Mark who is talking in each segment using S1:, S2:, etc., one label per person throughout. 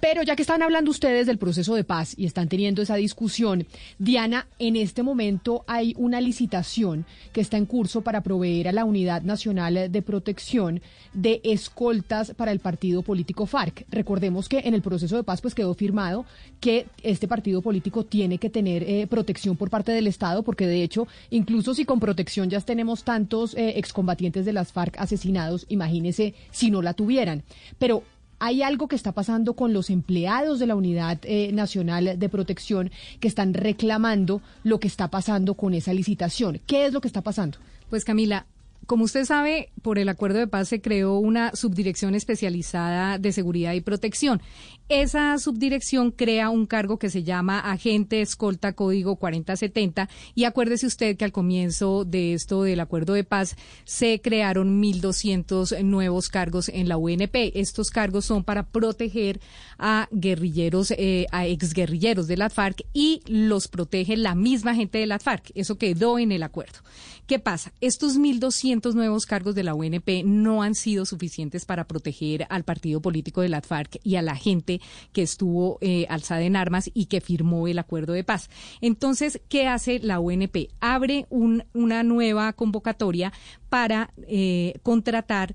S1: Pero ya que están hablando ustedes del proceso de paz y están teniendo esa discusión, Diana, en este momento hay una licitación que está en curso para proveer a la Unidad Nacional de Protección de escoltas para el partido político FARC. Recordemos que en el proceso de paz pues quedó firmado que este partido político tiene que tener eh, protección por parte del Estado, porque de hecho, incluso si con protección ya tenemos tantos eh, excombatientes de las FARC asesinados, imagínese si no la tuvieran. Pero hay algo que está pasando con los empleados de la Unidad eh, Nacional de Protección que están reclamando lo que está pasando con esa licitación. ¿Qué es lo que está pasando?
S2: Pues Camila, como usted sabe, por el acuerdo de paz se creó una subdirección especializada de seguridad y protección. Esa subdirección crea un cargo que se llama agente escolta código 4070 y acuérdese usted que al comienzo de esto del acuerdo de paz se crearon 1.200 nuevos cargos en la UNP. Estos cargos son para proteger a guerrilleros, eh, a exguerrilleros de la FARC y los protege la misma gente de la FARC. Eso quedó en el acuerdo. ¿Qué pasa? Estos 1.200 nuevos cargos de la UNP no han sido suficientes para proteger al partido político de la FARC y a la gente que estuvo eh, alzada en armas y que firmó el acuerdo de paz. Entonces, ¿qué hace la UNP? Abre una nueva convocatoria para eh, contratar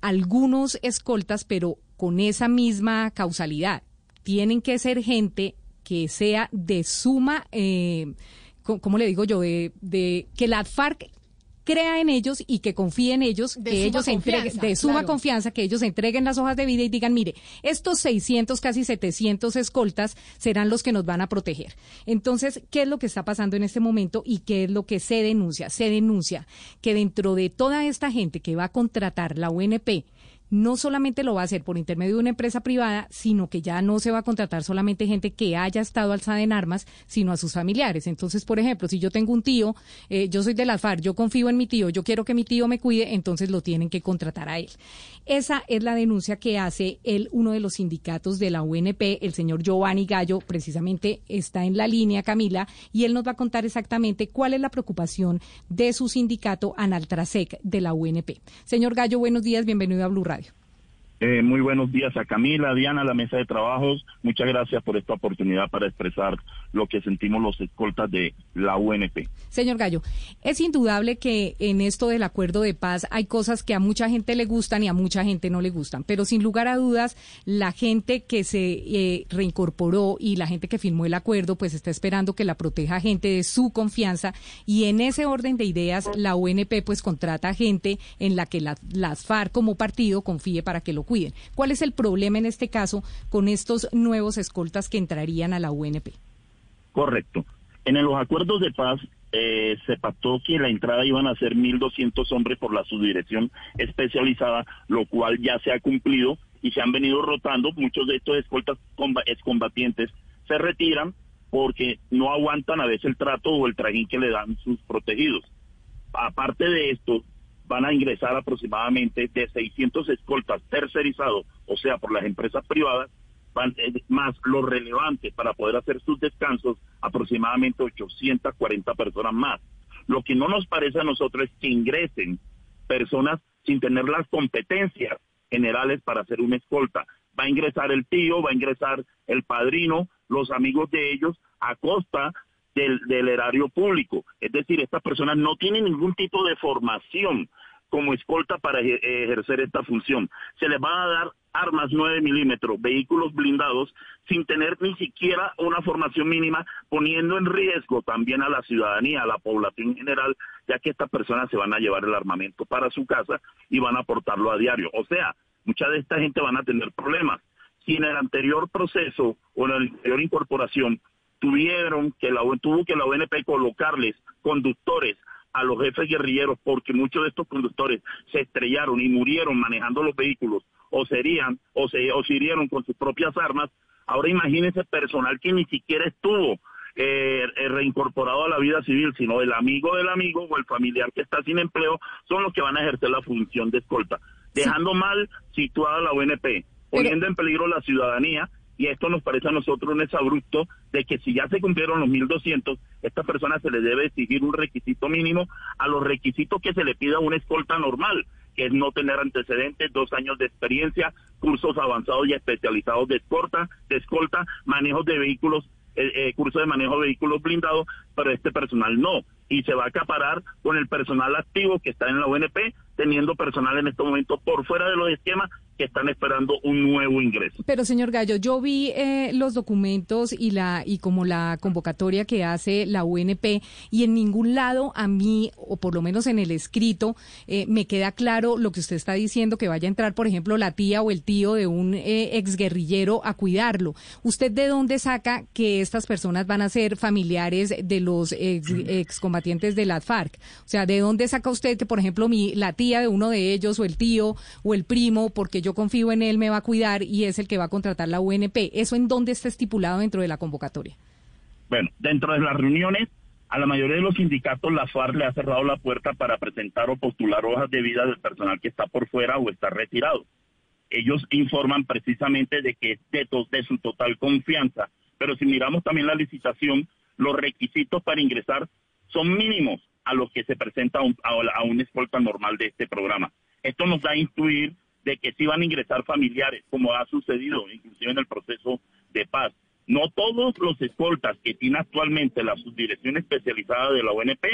S2: algunos escoltas, pero con esa misma causalidad. Tienen que ser gente que sea de suma... Eh, ¿cómo le digo yo? De, de que la FARC crea en ellos y que confíe en ellos, que ellos entreguen, de suma confianza, que ellos entreguen las hojas de vida y digan, mire, estos 600, casi 700 escoltas serán los que nos van a proteger. Entonces, ¿qué es lo que está pasando en este momento y qué es lo que se denuncia? Se denuncia que dentro de toda esta gente que va a contratar la UNP, no solamente lo va a hacer por intermedio de una empresa privada, sino que ya no se va a contratar solamente gente que haya estado alzada en armas, sino a sus familiares. Entonces, por ejemplo, si yo tengo un tío, eh, yo soy de la yo confío en mi tío, yo quiero que mi tío me cuide, entonces lo tienen que contratar a él. Esa es la denuncia que hace él, uno de los sindicatos de la UNP, el señor Giovanni Gallo, precisamente está en la línea, Camila, y él nos va a contar exactamente cuál es la preocupación de su sindicato Analtrasec de la UNP. Señor Gallo, buenos días, bienvenido a Blue Radio.
S3: Eh, muy buenos días a Camila, Diana, la mesa de trabajos. Muchas gracias por esta oportunidad para expresar lo que sentimos los escoltas de la UNP.
S2: Señor Gallo, es indudable que en esto del acuerdo de paz hay cosas que a mucha gente le gustan y a mucha gente no le gustan, pero sin lugar a dudas, la gente que se eh, reincorporó y la gente que firmó el acuerdo, pues está esperando que la proteja gente de su confianza y en ese orden de ideas, la UNP pues contrata gente en la que las FARC como partido confíe para que lo cuiden. ¿Cuál es el problema en este caso con estos nuevos escoltas que entrarían a la UNP?
S3: Correcto. En los acuerdos de paz eh, se pactó que la entrada iban a ser 1.200 hombres por la subdirección especializada, lo cual ya se ha cumplido y se han venido rotando. Muchos de estos escoltas excombatientes se retiran porque no aguantan a veces el trato o el trajín que le dan sus protegidos. Aparte de esto, van a ingresar aproximadamente de 600 escoltas tercerizados, o sea, por las empresas privadas, van, eh, más lo relevante para poder hacer sus descansos, aproximadamente 840 personas más. Lo que no nos parece a nosotros es que ingresen personas sin tener las competencias generales para hacer una escolta. Va a ingresar el tío, va a ingresar el padrino, los amigos de ellos, a costa del, erario público. Es decir, estas personas no tienen ningún tipo de formación como escolta para ejercer esta función. Se les van a dar armas 9 milímetros, vehículos blindados, sin tener ni siquiera una formación mínima, poniendo en riesgo también a la ciudadanía, a la población en general, ya que estas personas se van a llevar el armamento para su casa y van a portarlo a diario. O sea, mucha de esta gente van a tener problemas. Si en el anterior proceso o en la anterior incorporación tuvieron que la tuvo que la ONP colocarles conductores a los jefes guerrilleros porque muchos de estos conductores se estrellaron y murieron manejando los vehículos o serían o se, o se hirieron con sus propias armas, ahora imagínense personal que ni siquiera estuvo eh, eh, reincorporado a la vida civil, sino el amigo del amigo o el familiar que está sin empleo, son los que van a ejercer la función de escolta, dejando mal situada la UNP, poniendo en peligro la ciudadanía y esto nos parece a nosotros un exabrupto de que si ya se cumplieron los 1.200, esta persona se le debe exigir un requisito mínimo a los requisitos que se le pida a una escolta normal, que es no tener antecedentes, dos años de experiencia, cursos avanzados y especializados de escolta, de escolta manejo de vehículos, eh, eh, curso de manejo de vehículos blindados, pero este personal no. Y se va a acaparar con el personal activo que está en la UNP, teniendo personal en este momento por fuera de los esquemas que están esperando un nuevo ingreso.
S2: Pero señor Gallo, yo vi eh, los documentos y la y como la convocatoria que hace la UNP y en ningún lado a mí o por lo menos en el escrito eh, me queda claro lo que usted está diciendo que vaya a entrar, por ejemplo, la tía o el tío de un eh, exguerrillero a cuidarlo. ¿Usted de dónde saca que estas personas van a ser familiares de los ex, excombatientes de la FARC? O sea, ¿de dónde saca usted que, por ejemplo, mi la tía de uno de ellos o el tío o el primo, porque yo confío en él, me va a cuidar y es el que va a contratar la UNP. ¿Eso en dónde está estipulado dentro de la convocatoria?
S3: Bueno, dentro de las reuniones, a la mayoría de los sindicatos, la FARC le ha cerrado la puerta para presentar o postular hojas de vida del personal que está por fuera o está retirado. Ellos informan precisamente de que es de, de su total confianza, pero si miramos también la licitación, los requisitos para ingresar son mínimos a los que se presenta a un, a una escolta normal de este programa. Esto nos da a intuir de que sí van a ingresar familiares, como ha sucedido inclusive en el proceso de paz. No todos los escoltas que tiene actualmente la subdirección especializada de la ONP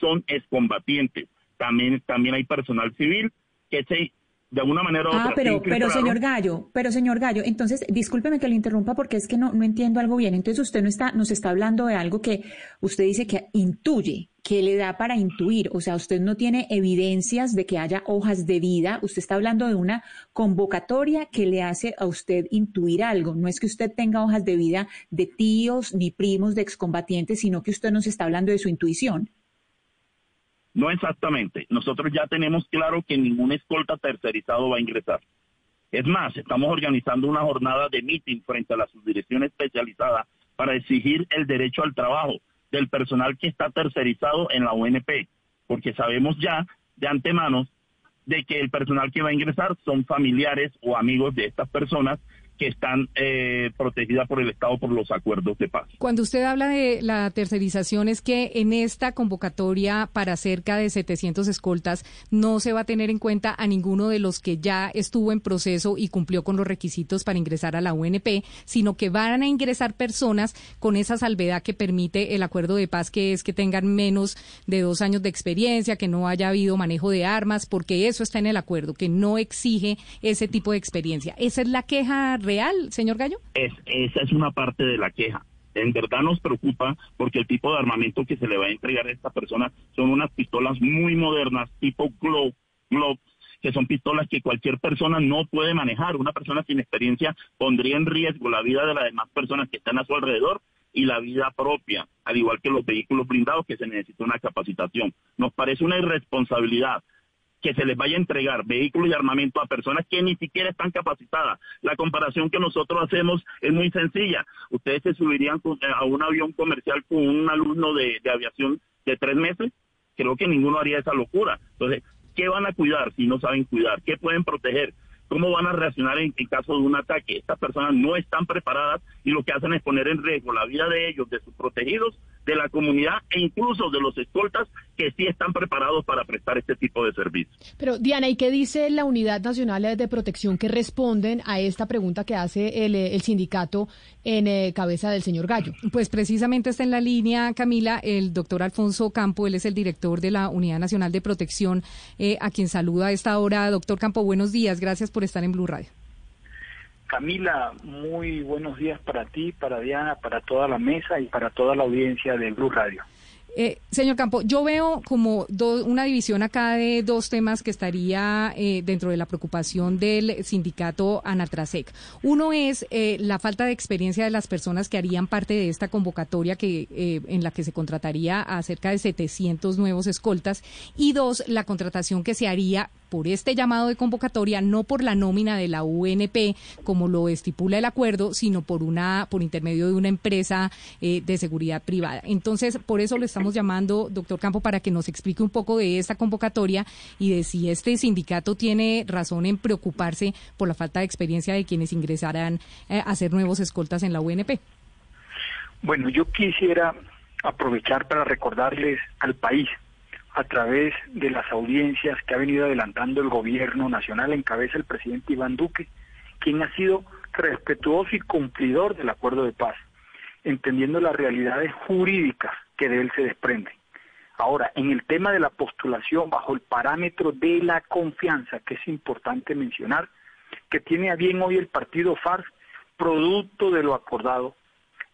S3: son excombatientes. También, también hay personal civil que se de alguna manera
S4: ah, pero, pero señor Gallo, pero señor Gallo, entonces discúlpeme que le interrumpa porque es que no, no entiendo algo bien. Entonces usted no está, nos está hablando de algo que usted dice que intuye, que le da para intuir. O sea, usted no tiene evidencias de que haya hojas de vida. Usted está hablando de una convocatoria que le hace a usted intuir algo. No es que usted tenga hojas de vida de tíos ni primos de excombatientes, sino que usted nos está hablando de su intuición.
S3: No exactamente. Nosotros ya tenemos claro que ningún escolta tercerizado va a ingresar. Es más, estamos organizando una jornada de meeting frente a la subdirección especializada para exigir el derecho al trabajo del personal que está tercerizado en la UNP, porque sabemos ya de antemano de que el personal que va a ingresar son familiares o amigos de estas personas que están eh, protegidas por el Estado por los acuerdos de paz.
S2: Cuando usted habla de la tercerización, es que en esta convocatoria para cerca de 700 escoltas no se va a tener en cuenta a ninguno de los que ya estuvo en proceso y cumplió con los requisitos para ingresar a la UNP, sino que van a ingresar personas con esa salvedad que permite el acuerdo de paz, que es que tengan menos de dos años de experiencia, que no haya habido manejo de armas, porque eso está en el acuerdo, que no exige ese tipo de experiencia. Esa es la queja real, señor Gallo?
S3: Es, esa es una parte de la queja. En verdad nos preocupa porque el tipo de armamento que se le va a entregar a esta persona son unas pistolas muy modernas, tipo Glock, Glock que son pistolas que cualquier persona no puede manejar. Una persona sin experiencia pondría en riesgo la vida de las demás personas que están a su alrededor y la vida propia, al igual que los vehículos blindados que se necesita una capacitación. Nos parece una irresponsabilidad que se les vaya a entregar vehículos y armamento a personas que ni siquiera están capacitadas. La comparación que nosotros hacemos es muy sencilla. Ustedes se subirían eh, a un avión comercial con un alumno de, de aviación de tres meses. Creo que ninguno haría esa locura. Entonces, ¿qué van a cuidar si no saben cuidar? ¿Qué pueden proteger? ¿Cómo van a reaccionar en, caso de un ataque? Estas personas no están preparadas y lo que hacen es poner en riesgo la vida de ellos, de sus protegidos, de la comunidad e incluso de los escoltas que sí están preparados para prestar este tipo de servicios.
S1: Pero Diana, ¿y qué dice la Unidad Nacional de Protección que responden a esta pregunta que hace el, el sindicato en eh, cabeza del señor Gallo?
S2: Pues precisamente está en la línea, Camila, el doctor Alfonso Campo, él es el director de la Unidad Nacional de Protección, eh, a quien saluda a esta hora. Doctor Campo, buenos días, gracias por estar en Blue Radio.
S5: Camila, muy buenos días para ti, para Diana, para toda la mesa y para toda la audiencia de Blue Radio.
S2: Eh, señor Campo, yo veo como una división acá de dos temas que estaría eh, dentro de la preocupación del sindicato Anatrasec. Uno es eh, la falta de experiencia de las personas que harían parte de esta convocatoria que en la que se contrataría a cerca de 700 nuevos escoltas y dos, la contratación que se haría por este llamado de convocatoria, no por la nómina de la UNP, como lo estipula el acuerdo, sino por una por intermedio de una empresa eh, de seguridad privada. Entonces, por eso le estamos llamando, doctor Campo, para que nos explique un poco de esta convocatoria y de si este sindicato tiene razón en preocuparse por la falta de experiencia de quienes ingresarán eh, a ser nuevos escoltas en la UNP.
S5: Bueno, yo quisiera aprovechar para recordarles al país a través de las audiencias que ha venido adelantando el gobierno nacional en cabeza el presidente Iván Duque, quien ha sido respetuoso y cumplidor del acuerdo de paz, entendiendo las realidades jurídicas que de él se desprenden. Ahora, en el tema de la postulación bajo el parámetro de la confianza, que es importante mencionar, que tiene a bien hoy el partido FARC, producto de lo acordado,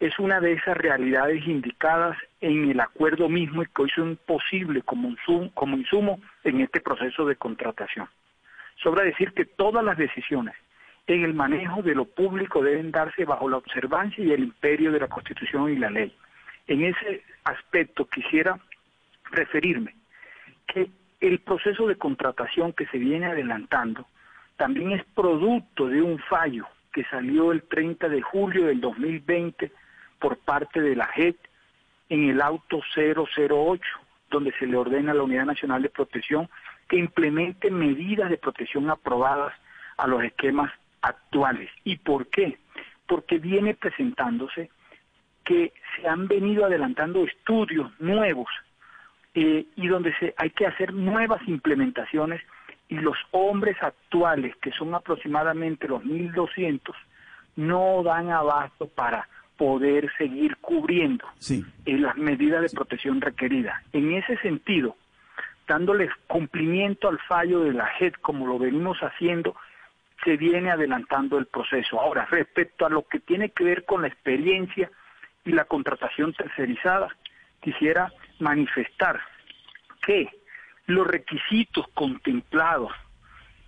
S5: es una de esas realidades indicadas en el acuerdo mismo y que hoy son posibles como como insumo en este proceso de contratación. Sobra decir que todas las decisiones en el manejo de lo público deben darse bajo la observancia y el imperio de la Constitución y la ley. En ese aspecto quisiera referirme que el proceso de contratación que se viene adelantando también es producto de un fallo que salió el 30 de julio del 2020 por parte de la JET en el auto 008, donde se le ordena a la Unidad Nacional de Protección que implemente medidas de protección aprobadas a los esquemas actuales. ¿Y por qué? Porque viene presentándose que se han venido adelantando estudios nuevos eh, y donde se, hay que hacer nuevas implementaciones y los hombres actuales, que son aproximadamente los 1.200, no dan abasto para poder seguir cubriendo las medidas de protección requeridas. En ese sentido, dándole cumplimiento al fallo de la JED como lo venimos haciendo, se viene adelantando el proceso. Ahora, respecto a lo que tiene que ver con la experiencia y la contratación tercerizada, quisiera manifestar que los requisitos contemplados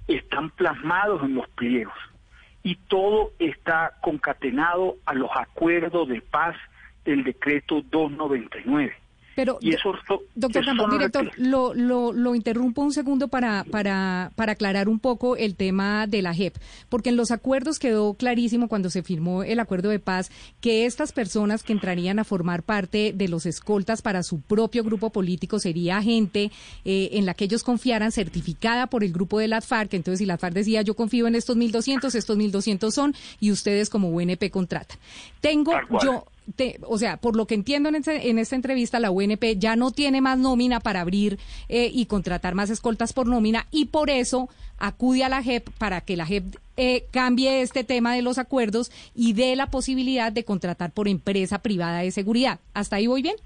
S5: están plasmados en los pliegos y todo está concatenado a los acuerdos de paz del decreto 299.
S2: Pero, doctor Campo, director, lo, lo, lo, interrumpo un segundo para, para, para aclarar un poco el tema de la JEP, porque en los acuerdos quedó clarísimo cuando se firmó el acuerdo de paz que estas personas que entrarían a formar parte de los escoltas para su propio grupo político sería gente eh, en la que ellos confiaran, certificada por el grupo de la FARC. Entonces, si la FARC decía, yo confío en estos 1.200, estos 1.200 son, y ustedes como UNP contratan. Tengo yo o sea, por lo que entiendo en, en, esta entrevista, la UNP ya no tiene más nómina para abrir eh, y contratar más escoltas por nómina y por eso acude a la JEP para que la JEP eh, cambie este tema de los acuerdos y dé la posibilidad de contratar por empresa privada de seguridad. ¿Hasta ahí voy bien?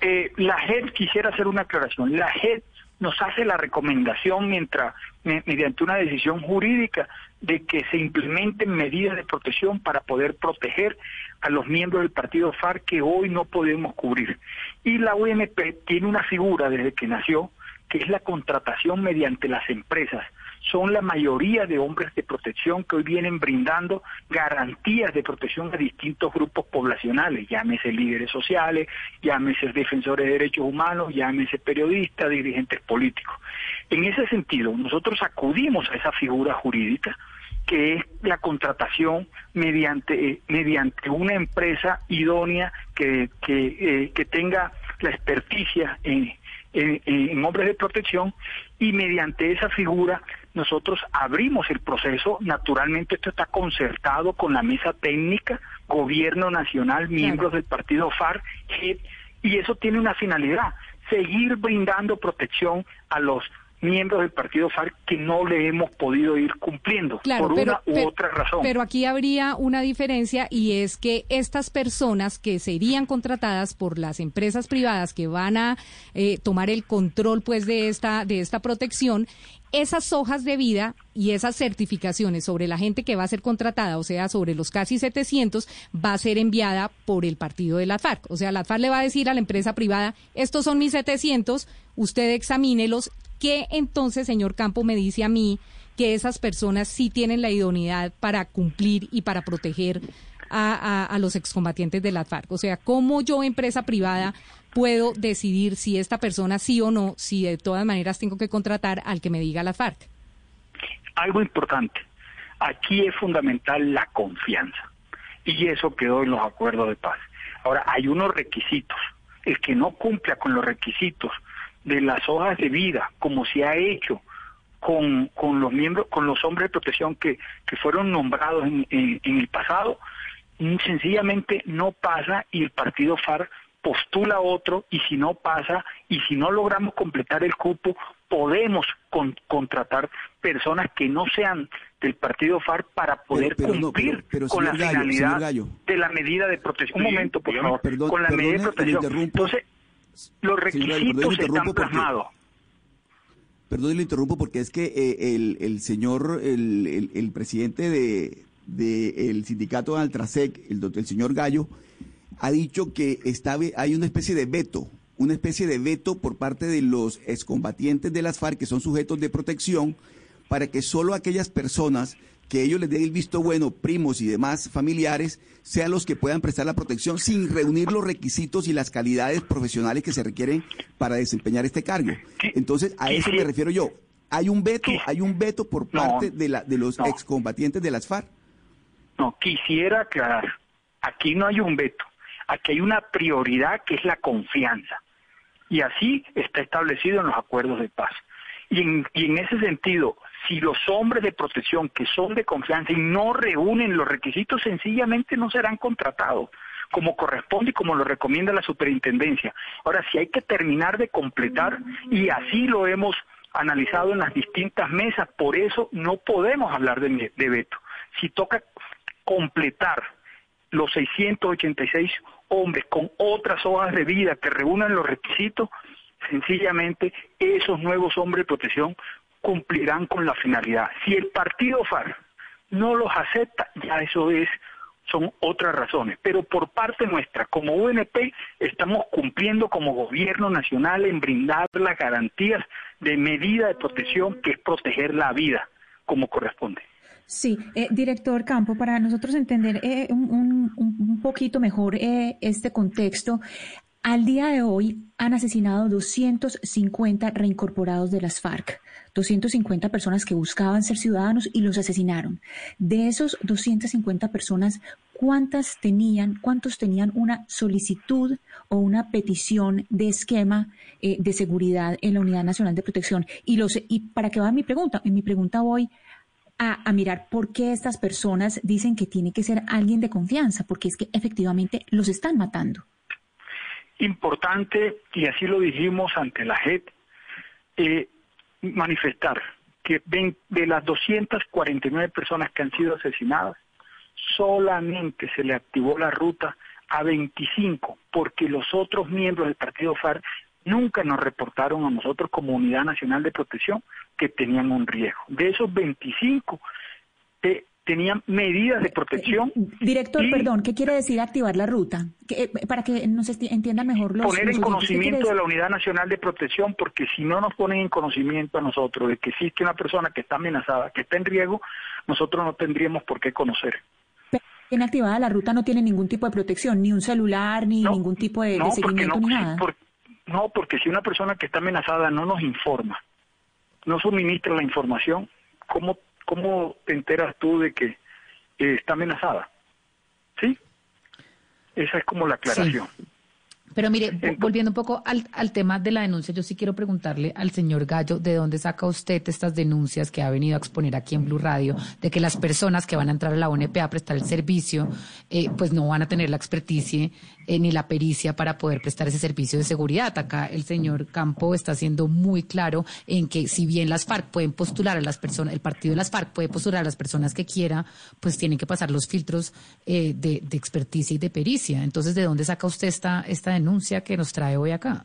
S5: Eh, la JEP quisiera hacer una aclaración. La JEP nos hace la recomendación mientras mediante una decisión jurídica de que se implementen medidas de protección para poder proteger a los miembros del partido FARC que hoy no podemos cubrir. Y la UMP tiene una figura desde que nació, que es la contratación mediante las empresas. Son la mayoría de hombres de protección que hoy vienen brindando garantías de protección a distintos grupos poblacionales, llámese líderes sociales, llámese defensores de derechos humanos, llámese periodistas, dirigentes políticos. En ese sentido, nosotros acudimos a esa figura jurídica, que es la contratación mediante, eh, mediante una empresa idónea que, que, eh, que tenga la experticia en, en, hombres de protección y mediante esa figura nosotros abrimos el proceso. Naturalmente esto está concertado con la mesa técnica, gobierno nacional, miembros del partido FARC, y eso tiene una finalidad, seguir brindando protección a los miembros del partido FARC que no le hemos podido ir cumpliendo por una u otra razón.
S2: Pero aquí habría una diferencia y es que estas personas que serían contratadas por las empresas privadas que van a eh, tomar el control pues de esta de esta protección esas hojas de vida y esas certificaciones sobre la gente que va a ser contratada, o sea, sobre los casi 700, va a ser enviada por el partido de la FARC. O sea, la FARC le va a decir a la empresa privada, estos son mis 700, usted examínelos ¿Qué entonces, señor Campo, me dice a mí que esas personas sí tienen la idoneidad para cumplir y para proteger a, los excombatientes de la FARC? O sea, ¿cómo yo, empresa privada, puedo decidir si esta persona sí o no, si de todas maneras tengo que contratar al que me diga la FARC?
S5: Algo importante. Aquí es fundamental la confianza. Y eso quedó en los acuerdos de paz. Ahora, hay unos requisitos. El que no cumpla con los requisitos de las hojas de vida, como se ha hecho con, con los miembros, con los hombres de protección que, que fueron nombrados en, en, el pasado, mm, sencillamente no pasa y el partido FARC postula otro y si no pasa y si no logramos completar el cupo, podemos contratar personas que no sean del partido FARC para poder cumplir con la finalidad de la medida de protección. Un momento, por favor, con la medida de protección. Entonces, los requisitos están plasmados.
S6: Perdón, le interrumpo porque es que eh, el, el, señor, el, el, presidente de, el sindicato de Altrasec, el, el señor Gallo, ha dicho que está, hay una especie de veto, una especie de veto por parte de los excombatientes de las FARC, que son sujetos de protección, para que solo aquellas personas que ellos les den el visto bueno, primos y demás familiares, sean los que puedan prestar la protección sin reunir los requisitos y las calidades profesionales que se requieren para desempeñar este cargo. Entonces, a eso me refiero yo. ¿Hay un veto, hay un veto por parte de, la, de los excombatientes de las FARC?
S5: No, quisiera aclarar, aquí no hay un veto, aquí hay una prioridad que es la confianza. Y así está establecido en los acuerdos de paz. Y en, y en ese sentido, si los hombres de protección que son de confianza y no reúnen los requisitos, sencillamente no serán contratados como corresponde y como lo recomienda la superintendencia. Ahora, si hay que terminar de completar, y así lo hemos analizado en las distintas mesas, por eso no podemos hablar de, veto. Si toca completar los 686 hombres con otras hojas de vida que reúnan los requisitos, sencillamente esos nuevos hombres de protección cumplirán con la finalidad. Si el partido FARC no los acepta, ya eso es son otras razones. Pero por parte nuestra, como UNP, estamos cumpliendo como gobierno nacional en brindar las garantías de medida de protección que es proteger la vida como corresponde.
S4: Sí, eh, director Campo, para nosotros entender eh, un, poquito mejor eh, este contexto, al día de hoy han asesinado 250 reincorporados de las FARC. 250 personas que buscaban ser ciudadanos y los asesinaron. De esos 250 personas, ¿cuántas tenían, cuántos tenían una solicitud o una petición de esquema eh, de seguridad en la Unidad Nacional de Protección? Y, los, y para qué va mi pregunta, en mi pregunta voy a, mirar por qué estas personas dicen que tiene que ser alguien de confianza, porque es que efectivamente los están matando.
S5: Importante, y así lo dijimos ante la JET, manifestar que de las 249 personas que han sido asesinadas, solamente se le activó la ruta a 25, porque los otros miembros del partido FARC nunca nos reportaron a nosotros como Unidad Nacional de Protección que tenían un riesgo. De esos 25, eh, tenían medidas de protección.
S4: Eh, director, perdón, ¿qué quiere decir activar la ruta? Eh, para que nos entiendan mejor los
S5: Poner en conocimiento de la Unidad Nacional de Protección, porque si no nos ponen en conocimiento a nosotros de que existe una persona que está amenazada, que está en riesgo, nosotros no tendríamos por qué conocer.
S4: Pero activada la ruta no tiene ningún tipo de protección, ni un celular, ni ningún tipo de, seguimiento, ni nada.
S5: no, porque si una persona que está amenazada no nos informa, no suministra la información, ¿cómo ¿cómo te enteras tú de que está amenazada? ¿Sí? Esa es como la aclaración.
S2: Pero mire, volviendo un poco al, al, tema de la denuncia, yo sí quiero preguntarle al señor Gallo, ¿de dónde saca usted estas denuncias que ha venido a exponer aquí en Blue Radio, de que las personas que van a entrar a la ONP a prestar el servicio, eh, pues no van a tener la experticia eh, ni la pericia para poder prestar ese servicio de seguridad? Acá el señor Campo está siendo muy claro en que si bien las FARC pueden postular a las personas, el partido de las FARC puede postular a las personas que quiera, pues tienen que pasar los filtros eh, de, de experticia y de pericia. Entonces, ¿de dónde saca usted esta, esta denuncia? denuncia que nos trae hoy acá.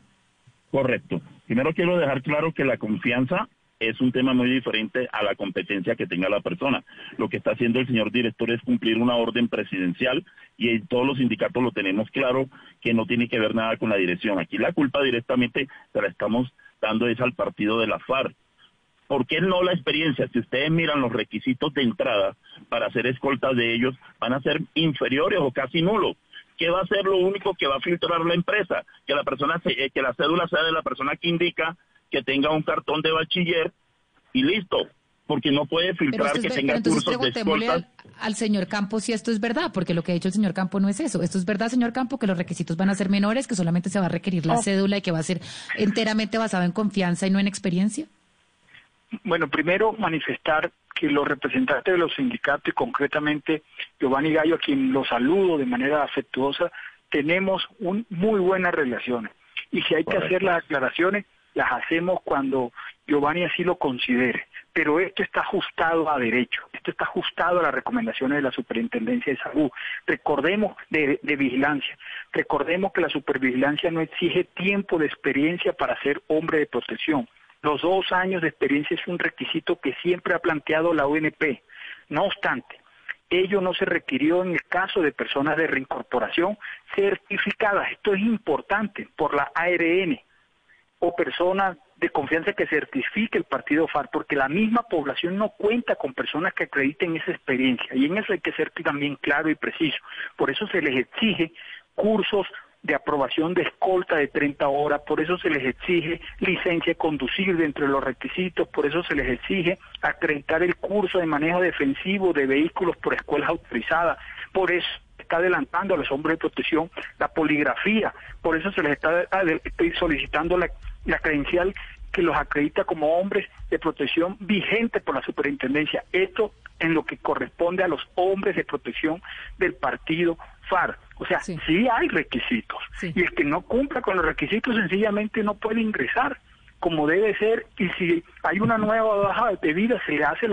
S3: Correcto. Primero quiero dejar claro que la confianza es un tema muy diferente a la competencia que tenga la persona. Lo que está haciendo el señor director es cumplir una orden presidencial y en todos los sindicatos lo tenemos claro que no tiene que ver nada con la dirección. Aquí la culpa directamente se la estamos dando es al partido de la FARC. ¿Por qué no la experiencia? Si ustedes miran los requisitos de entrada para hacer escoltas de ellos, van a ser inferiores o casi nulos ¿qué va a ser lo único que va a filtrar la empresa? Que la persona eh, que la cédula sea de la persona que indica que tenga un cartón de bachiller y listo, porque no puede filtrar que tenga cursos de escoltas.
S7: Al, señor Campo si esto es verdad, porque lo que ha dicho el señor Campo no es eso. Esto es verdad, señor Campo, que los requisitos van a ser menores, que solamente se va a requerir la oh. cédula y que va a ser enteramente basado en confianza y no en experiencia.
S5: Bueno, primero manifestar que los representantes de los sindicatos y concretamente Giovanni Gallo, a quien lo saludo de manera afectuosa, tenemos un, muy buenas relaciones. Y si hay que hacer las aclaraciones, las hacemos cuando Giovanni así lo considere. Pero esto está ajustado a derecho, esto está ajustado a las recomendaciones de la Superintendencia de Salud. Recordemos de, vigilancia, recordemos que la supervigilancia no exige tiempo de experiencia para ser hombre de protección los dos años de experiencia es un requisito que siempre ha planteado la UNP. No obstante, ello no se requirió en el caso de personas de reincorporación certificadas. Esto es importante por la ARN o personas de confianza que certifique el partido FARC, porque la misma población no cuenta con personas que acrediten esa experiencia. Y en eso hay que ser también claro y preciso. Por eso se les exige cursos de aprobación de escolta de 30 horas, por eso se les exige licencia de conducir dentro de los requisitos, por eso se les exige acreditar el curso de manejo defensivo de vehículos por escuelas autorizadas, por eso está adelantando a los hombres de protección la poligrafía, por eso se les está solicitando la, la credencial que los acredita como hombres de protección vigente por la superintendencia. Esto en lo que corresponde a los hombres de protección del partido FARC. O sea, sí, hay requisitos. Y el que no cumpla con los requisitos sencillamente no puede ingresar como debe ser y si hay una nueva baja de vida se le hace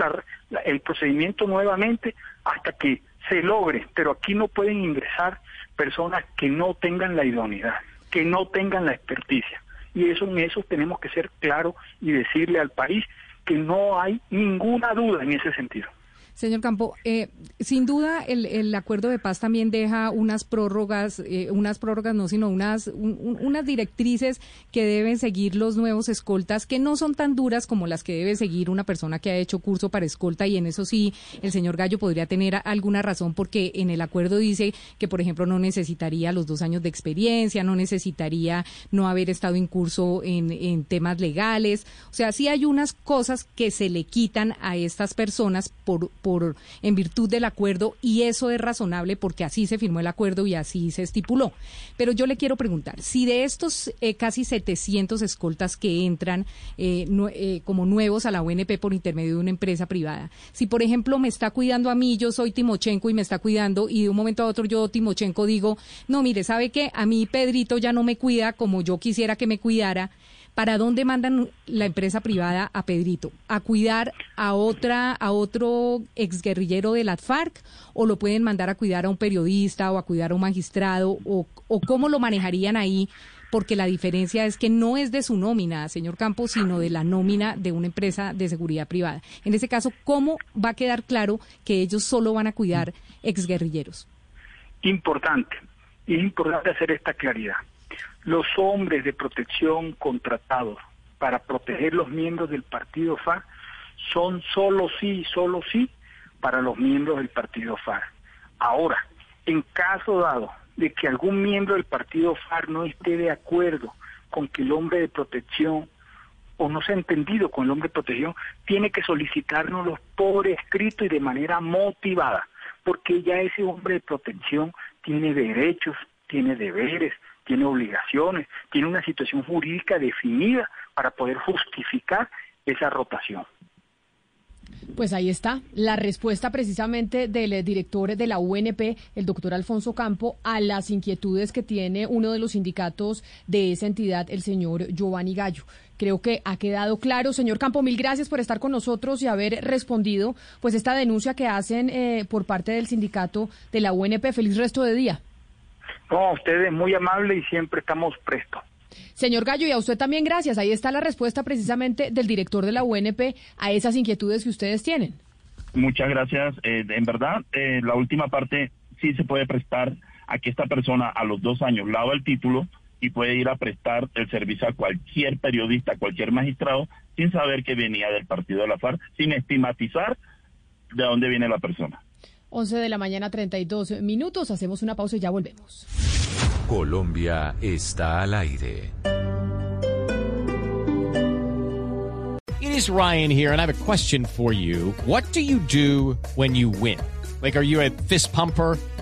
S5: el procedimiento nuevamente hasta que se logre, pero aquí no pueden ingresar personas que no tengan la idoneidad, que no tengan la experticia. Y eso en eso tenemos que ser claros y decirle al país que no hay ninguna duda en ese sentido.
S2: Señor Campo, eh, sin duda el, acuerdo de paz también deja unas prórrogas, eh, unas prórrogas no, sino unas, unas directrices que deben seguir los nuevos escoltas, que no son tan duras como las que debe seguir una persona que ha hecho curso para escolta y en eso sí el señor Gallo podría tener alguna razón porque en el acuerdo dice que, por ejemplo, no necesitaría los dos años de experiencia, no necesitaría no haber estado en curso en, en temas legales. O sea, sí hay unas cosas que se le quitan a estas personas por por en virtud del acuerdo y eso es razonable porque así se firmó el acuerdo y así se estipuló. Pero yo le quiero preguntar, si de estos eh, casi 700 escoltas que entran eh, eh, como nuevos a la UNP por intermedio de una empresa privada, si por ejemplo me está cuidando a mí, yo soy Timochenko y me está cuidando y de un momento a otro yo Timochenko digo, no, mire, ¿sabe qué? A mí Pedrito ya no me cuida como yo quisiera que me cuidara ¿Para dónde mandan la empresa privada a Pedrito? ¿A cuidar a otra, a otro exguerrillero de la FARC? ¿O lo pueden mandar a cuidar a un periodista o a cuidar a un magistrado? ¿O, o cómo lo manejarían ahí? Porque la diferencia es que no es de su nómina, señor Campos, sino de la nómina de una empresa de seguridad privada. En ese caso, ¿cómo va a quedar claro que ellos solo van a cuidar exguerrilleros?
S5: Importante, es importante hacer esta claridad los hombres de protección contratados para proteger los miembros del partido FARC son solo sí, solo sí para los miembros del partido FARC. Ahora, en caso dado de que algún miembro del partido FARC no esté de acuerdo con que el hombre de protección o no se ha entendido con el hombre de protección, tiene que solicitárnoslo por escrito y de manera motivada, porque ya ese hombre de protección tiene derechos, tiene deberes, tiene obligaciones, tiene una situación jurídica definida para poder justificar esa rotación.
S1: Pues ahí está la respuesta precisamente del director de la UNP, el doctor Alfonso Campo, a las inquietudes que tiene uno de los sindicatos de esa entidad, el señor Giovanni Gallo. Creo que ha quedado claro. Señor Campo, mil gracias por estar con nosotros y haber respondido pues esta denuncia que hacen eh, por parte del sindicato de la UNP. Feliz resto de día.
S5: No, usted es muy amable y siempre estamos prestos.
S1: Señor Gallo, y a usted también gracias. Ahí está la respuesta precisamente del director de la UNP a esas inquietudes que ustedes tienen.
S3: Muchas gracias. Eh, en verdad, eh, la última parte sí se puede prestar a que esta persona a los dos años lava el título y puede ir a prestar el servicio a cualquier periodista, a cualquier magistrado, sin saber que venía del partido de la FARC, sin estigmatizar de dónde viene la persona.
S1: 11 de la mañana, 32 minutos. Hacemos una pausa y ya volvemos.
S8: Colombia está al aire.
S9: It is Ryan here, and I have a question for you. What do you do when you win? Like, are you a fist pumper?